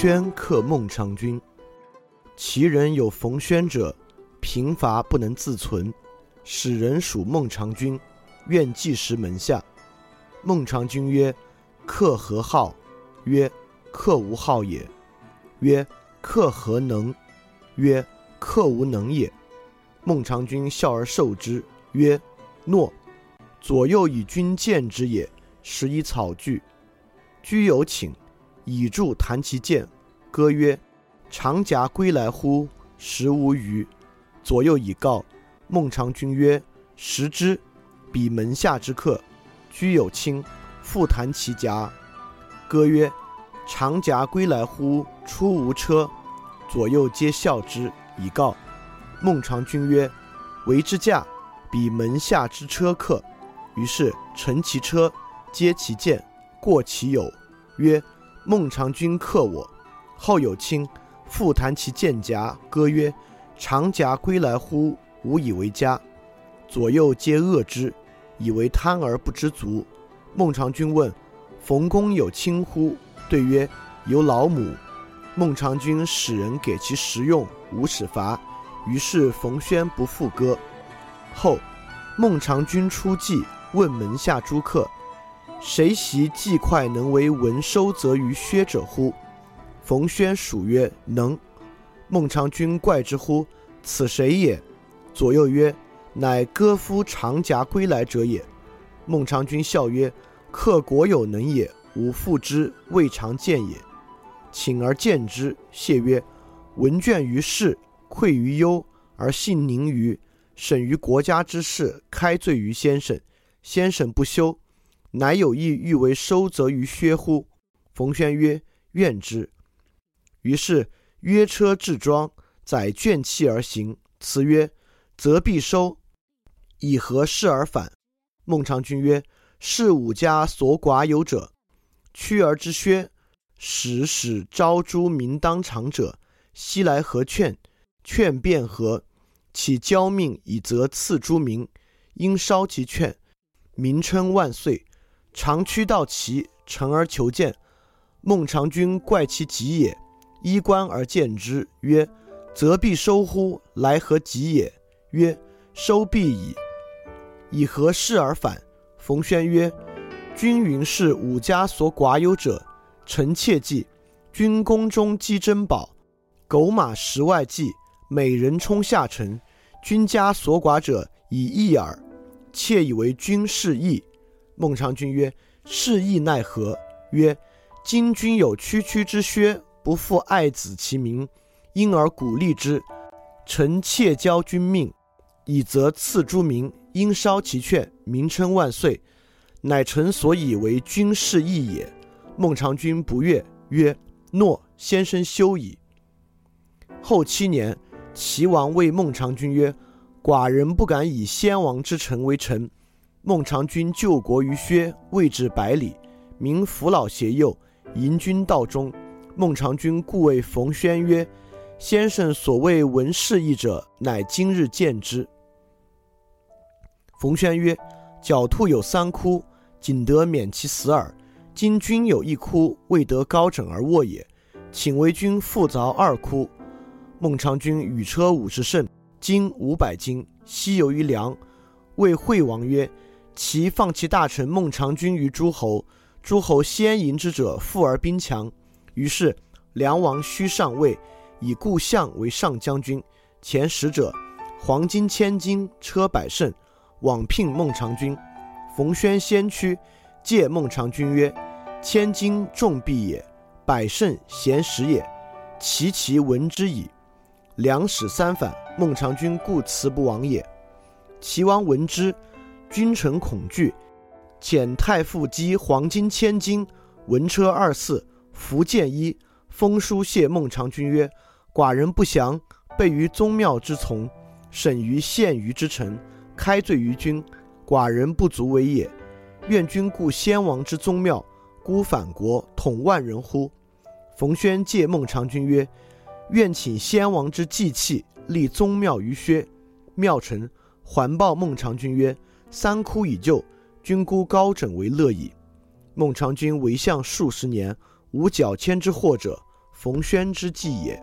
宣克孟尝君。其人有冯宣者，贫乏不能自存，使人属孟尝君，愿寄食门下。孟尝君曰：“克何好？”曰：“克无好也。”曰：“克何能？”曰：“克无能也。”孟尝君笑而受之，曰：“诺。”左右以君见之也，使以草具。居有请，以助弹其剑。歌曰：“长夹归来乎？食无余。”左右以告。孟尝君曰：“食之。”彼门下之客。居有卿，复弹其夹。歌曰：“长夹归来乎？出无车。”左右皆笑之，以告。孟尝君曰：“为之驾。”彼门下之车客。于是乘其车，接其剑，过其友，曰：“孟尝君克我。”后有卿，复弹其剑夹，歌曰：“长夹归来乎？吾以为家。”左右皆恶之，以为贪而不知足。孟尝君问：“冯公有卿乎？”对曰：“有老母。”孟尝君使人给其食用，无使罚。于是冯轩不复歌。后，孟尝君出祭。问门下诸客：“谁习计快能为文收则于薛者乎？”冯轩属曰：“能。”孟尝君怪之乎？此谁也？左右曰：“乃歌夫长夹归来者也。”孟尝君笑曰：“客国有能也，吾复之，未尝见也。”请而见之，谢曰：“闻卷于世，愧于忧，而信宁于审于国家之事，开罪于先生。”先生不修，乃有意欲为收则于薛乎？冯轩曰：“愿之。”于是约车置庄，载卷器而行。辞曰：“则必收，以何事而返？”孟尝君曰：“是吾家所寡有者，屈而之薛，使使招诸民当场者，悉来何劝？劝便何？岂交命以责赐诸民？应烧其劝。”名称万岁，长驱到齐，臣而求见。孟尝君怪其疾也，衣冠而见之，曰：“则必收乎？来何疾也？”曰：“收必矣。”以何事而返？冯轩曰：“君云是吾家所寡有者，臣切记。君宫中积珍宝，狗马食外祭，美人充下臣。君家所寡者以义耳。”妾以为君是义。孟尝君曰：“是亦奈何？”曰：“今君有区区之薛，不复爱子其名，因而鼓励之。臣妾交君命，以则赐诸民，应烧其券，名称万岁，乃臣所以为君事义也。”孟尝君不悦，曰：“诺，先生休矣。”后七年，齐王谓孟尝君曰。寡人不敢以先王之臣为臣。孟尝君救国于薛，未至百里，民扶老携幼，迎君道中。孟尝君故谓冯轩曰：“先生所谓闻事义者，乃今日见之。”冯轩曰：“狡兔有三窟，仅得免其死耳。今君有一窟，未得高枕而卧也，请为君复凿二窟。”孟尝君与车五十乘。金五百斤，西游于梁。谓惠王曰：“其放其大臣孟尝君于诸侯，诸侯先迎之者富而兵强。于是梁王须上位，以故相为上将军，前使者，黄金千斤，车百乘，往聘孟尝君。冯轩先驱，借孟尝君曰：‘千金重币也，百乘贤使也，其其闻之矣。’梁使三反。”孟尝君故辞不往也。齐王闻之，君臣恐惧，遣太傅击黄金千斤，文车二驷，服剑一，封书谢孟尝君曰：“寡人不降，备于宗庙之从，审于县于之臣，开罪于君，寡人不足为也。愿君顾先王之宗庙，孤反国，统万人乎？”冯轩借孟尝君曰：“愿请先王之祭器。”立宗庙于薛，庙臣环抱孟尝君曰：“三窟已就，君孤高枕为乐矣。”孟尝君为相数十年，无矫迁之祸者，冯轩之计也。